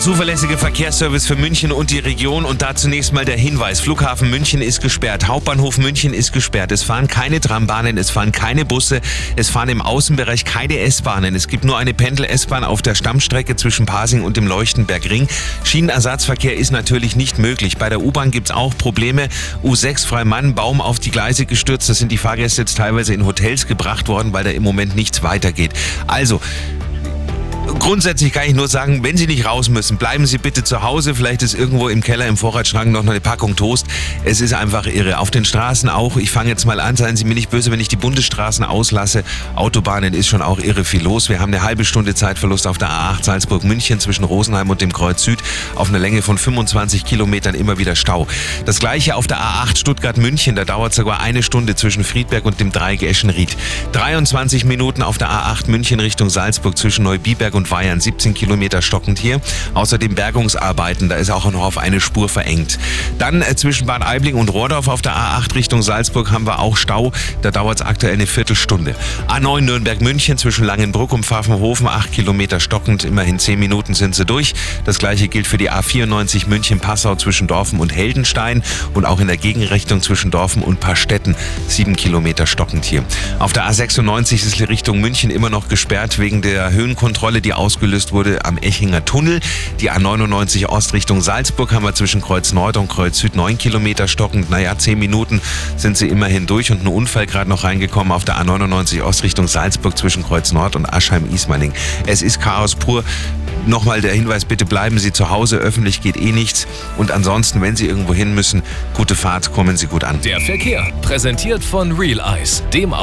Der zuverlässige Verkehrsservice für München und die Region und da zunächst mal der Hinweis. Flughafen München ist gesperrt, Hauptbahnhof München ist gesperrt. Es fahren keine Trambahnen, es fahren keine Busse, es fahren im Außenbereich keine S-Bahnen. Es gibt nur eine Pendel-S-Bahn auf der Stammstrecke zwischen Pasing und dem Leuchtenbergring. Schienenersatzverkehr ist natürlich nicht möglich. Bei der U-Bahn gibt es auch Probleme. U6 Freimann, Baum auf die Gleise gestürzt. Da sind die Fahrgäste jetzt teilweise in Hotels gebracht worden, weil da im Moment nichts weitergeht. Also, Grundsätzlich kann ich nur sagen, wenn Sie nicht raus müssen, bleiben Sie bitte zu Hause. Vielleicht ist irgendwo im Keller im Vorratsschrank noch eine Packung Toast. Es ist einfach irre. Auf den Straßen auch. Ich fange jetzt mal an, seien Sie mir nicht böse, wenn ich die Bundesstraßen auslasse. Autobahnen ist schon auch irre viel los. Wir haben eine halbe Stunde Zeitverlust auf der A8 Salzburg-München zwischen Rosenheim und dem Kreuz Süd. Auf einer Länge von 25 Kilometern immer wieder Stau. Das gleiche auf der A8 Stuttgart-München. Da dauert sogar eine Stunde zwischen Friedberg und dem Dreieck Eschenried. 23 Minuten auf der A8 München Richtung Salzburg zwischen Neubiberg und Bayern 17 Kilometer stockend hier. Außerdem Bergungsarbeiten, da ist auch noch auf eine Spur verengt. Dann äh, zwischen Bad Aibling und Rohrdorf auf der A8 Richtung Salzburg haben wir auch Stau. Da dauert es aktuell eine Viertelstunde. A9 Nürnberg-München zwischen Langenbruck und Pfaffenhofen 8 Kilometer stockend. Immerhin 10 Minuten sind sie durch. Das gleiche gilt für die A94 München-Passau zwischen Dorfen und Heldenstein und auch in der Gegenrichtung zwischen Dorfen und Paarstetten 7 Kilometer stockend hier. Auf der A96 ist die Richtung München immer noch gesperrt wegen der Höhenkontrolle, die ausgelöst wurde am Echinger Tunnel. Die A99 Ost Richtung Salzburg haben wir zwischen Kreuz Nord und Kreuz Süd 9 Kilometer stockend. Naja, 10 Minuten sind sie immerhin durch und ein Unfall gerade noch reingekommen auf der A99 Ost Richtung Salzburg zwischen Kreuz Nord und Aschheim-Ismaning. Es ist Chaos pur. Nochmal der Hinweis, bitte bleiben Sie zu Hause, öffentlich geht eh nichts. Und ansonsten, wenn Sie irgendwo hin müssen, gute Fahrt, kommen Sie gut an. Der Verkehr, präsentiert von Real Eyes, dem